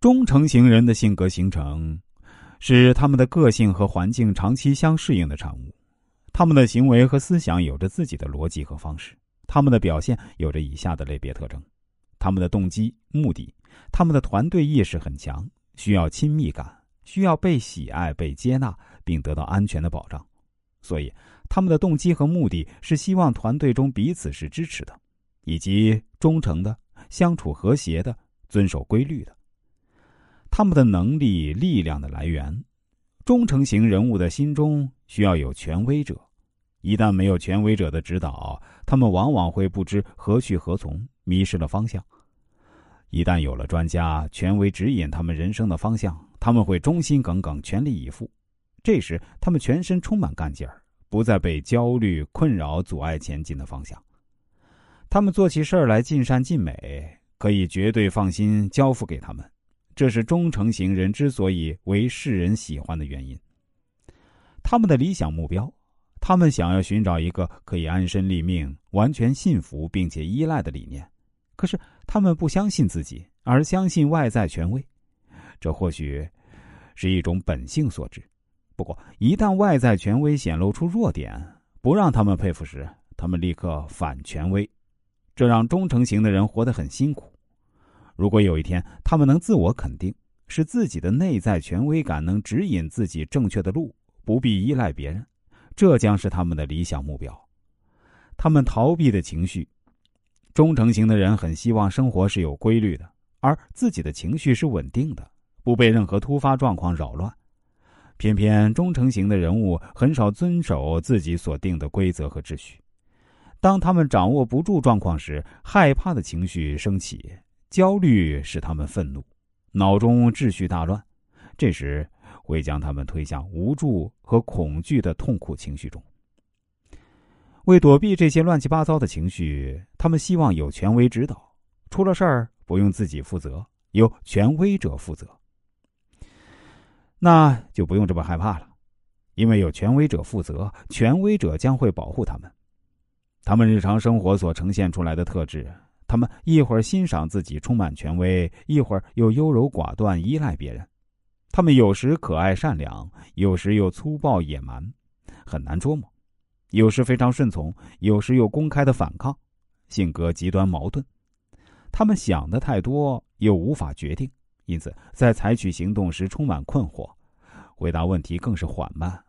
忠诚型人的性格形成，是他们的个性和环境长期相适应的产物。他们的行为和思想有着自己的逻辑和方式，他们的表现有着以下的类别特征：他们的动机、目的，他们的团队意识很强，需要亲密感，需要被喜爱、被接纳，并得到安全的保障。所以，他们的动机和目的是希望团队中彼此是支持的，以及忠诚的、相处和谐的、遵守规律的。他们的能力、力量的来源，忠诚型人物的心中需要有权威者。一旦没有权威者的指导，他们往往会不知何去何从，迷失了方向。一旦有了专家、权威指引他们人生的方向，他们会忠心耿耿、全力以赴。这时，他们全身充满干劲儿，不再被焦虑困扰、阻碍前进的方向。他们做起事儿来尽善尽美，可以绝对放心交付给他们。这是忠诚型人之所以为世人喜欢的原因。他们的理想目标。他们想要寻找一个可以安身立命、完全信服并且依赖的理念，可是他们不相信自己，而相信外在权威。这或许是一种本性所致。不过，一旦外在权威显露出弱点，不让他们佩服时，他们立刻反权威，这让忠诚型的人活得很辛苦。如果有一天他们能自我肯定，使自己的内在权威感能指引自己正确的路，不必依赖别人。这将是他们的理想目标。他们逃避的情绪，忠诚型的人很希望生活是有规律的，而自己的情绪是稳定的，不被任何突发状况扰乱。偏偏忠诚型的人物很少遵守自己所定的规则和秩序。当他们掌握不住状况时，害怕的情绪升起，焦虑使他们愤怒，脑中秩序大乱。这时。会将他们推向无助和恐惧的痛苦情绪中。为躲避这些乱七八糟的情绪，他们希望有权威指导，出了事儿不用自己负责，由权威者负责。那就不用这么害怕了，因为有权威者负责，权威者将会保护他们。他们日常生活所呈现出来的特质，他们一会儿欣赏自己充满权威，一会儿又优柔寡断，依赖别人。他们有时可爱善良，有时又粗暴野蛮，很难捉摸；有时非常顺从，有时又公开的反抗，性格极端矛盾。他们想的太多，又无法决定，因此在采取行动时充满困惑，回答问题更是缓慢。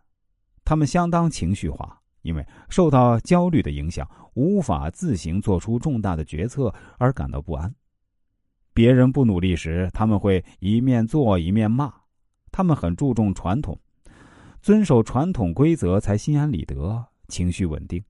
他们相当情绪化，因为受到焦虑的影响，无法自行做出重大的决策而感到不安。别人不努力时，他们会一面做一面骂。他们很注重传统，遵守传统规则才心安理得、情绪稳定。